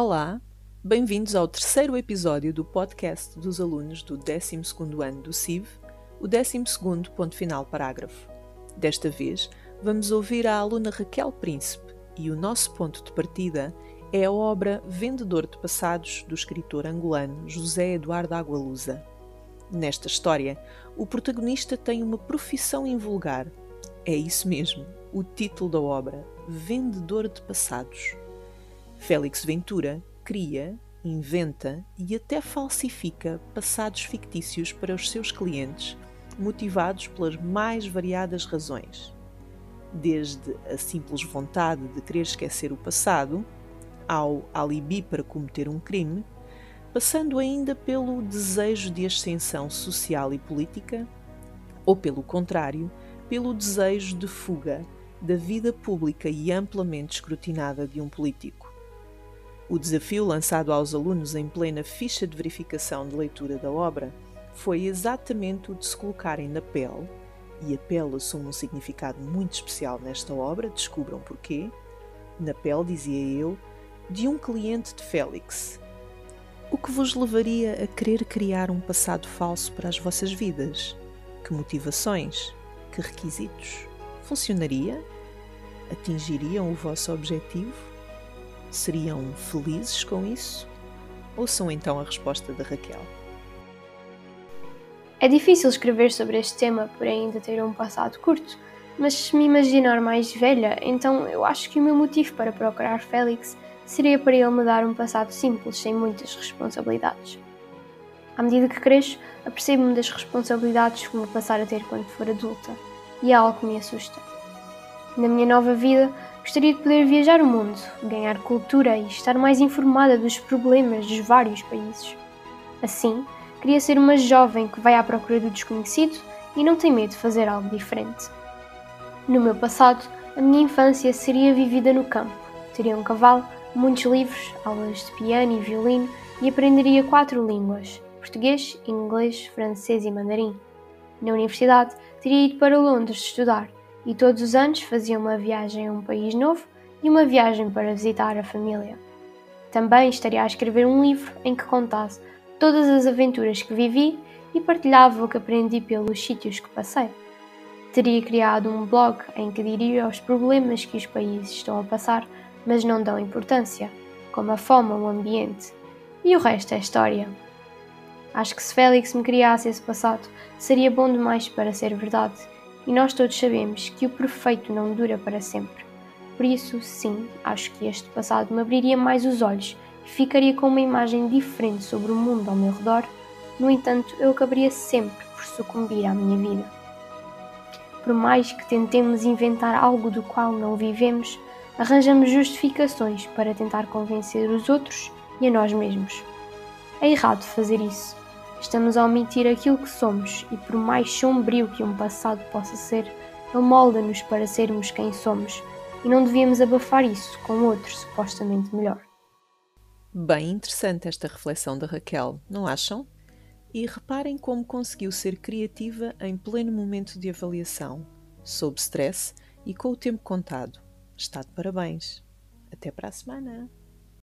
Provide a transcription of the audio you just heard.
Olá, bem-vindos ao terceiro episódio do podcast dos alunos do 12º ano do CIV, o 12º ponto final parágrafo. Desta vez, vamos ouvir a aluna Raquel Príncipe e o nosso ponto de partida é a obra Vendedor de Passados do escritor angolano José Eduardo Agualusa. Nesta história, o protagonista tem uma profissão invulgar. É isso mesmo, o título da obra, Vendedor de Passados. Félix Ventura cria, inventa e até falsifica passados fictícios para os seus clientes, motivados pelas mais variadas razões. Desde a simples vontade de querer esquecer o passado, ao alibi para cometer um crime, passando ainda pelo desejo de ascensão social e política, ou pelo contrário, pelo desejo de fuga da vida pública e amplamente escrutinada de um político. O desafio lançado aos alunos em plena ficha de verificação de leitura da obra foi exatamente o de se colocarem na pele, e a pele assume um significado muito especial nesta obra, descubram porquê, na pele, dizia eu, de um cliente de Félix. O que vos levaria a querer criar um passado falso para as vossas vidas? Que motivações? Que requisitos? Funcionaria? Atingiriam o vosso objetivo? Seriam felizes com isso? Ouçam então a resposta da Raquel. É difícil escrever sobre este tema por ainda ter um passado curto, mas se me imaginar mais velha, então eu acho que o meu motivo para procurar Félix seria para ele me dar um passado simples, sem muitas responsabilidades. À medida que cresço, apercebo-me das responsabilidades que vou passar a ter quando for adulta, e é algo que me assusta. Na minha nova vida, Gostaria de poder viajar o mundo, ganhar cultura e estar mais informada dos problemas dos vários países. Assim, queria ser uma jovem que vai à procura do desconhecido e não tem medo de fazer algo diferente. No meu passado, a minha infância seria vivida no campo. Teria um cavalo, muitos livros, aulas de piano e violino e aprenderia quatro línguas: português, inglês, francês e mandarim. Na universidade, teria ido para Londres estudar e todos os anos fazia uma viagem a um país novo e uma viagem para visitar a família. Também estaria a escrever um livro em que contasse todas as aventuras que vivi e partilhava o que aprendi pelos sítios que passei. Teria criado um blog em que diria os problemas que os países estão a passar, mas não dão importância, como a fome ou o ambiente. E o resto é história. Acho que se Félix me criasse esse passado, seria bom demais para ser verdade e nós todos sabemos que o perfeito não dura para sempre. Por isso, sim, acho que este passado me abriria mais os olhos e ficaria com uma imagem diferente sobre o mundo ao meu redor. No entanto, eu acabaria sempre por sucumbir à minha vida. Por mais que tentemos inventar algo do qual não vivemos, arranjamos justificações para tentar convencer os outros e a nós mesmos. É errado fazer isso. Estamos a omitir aquilo que somos e, por mais sombrio que um passado possa ser, ele molda-nos para sermos quem somos e não devíamos abafar isso com outro supostamente melhor. Bem interessante esta reflexão da Raquel, não acham? E reparem como conseguiu ser criativa em pleno momento de avaliação, sob stress e com o tempo contado. Está de parabéns. Até para a semana!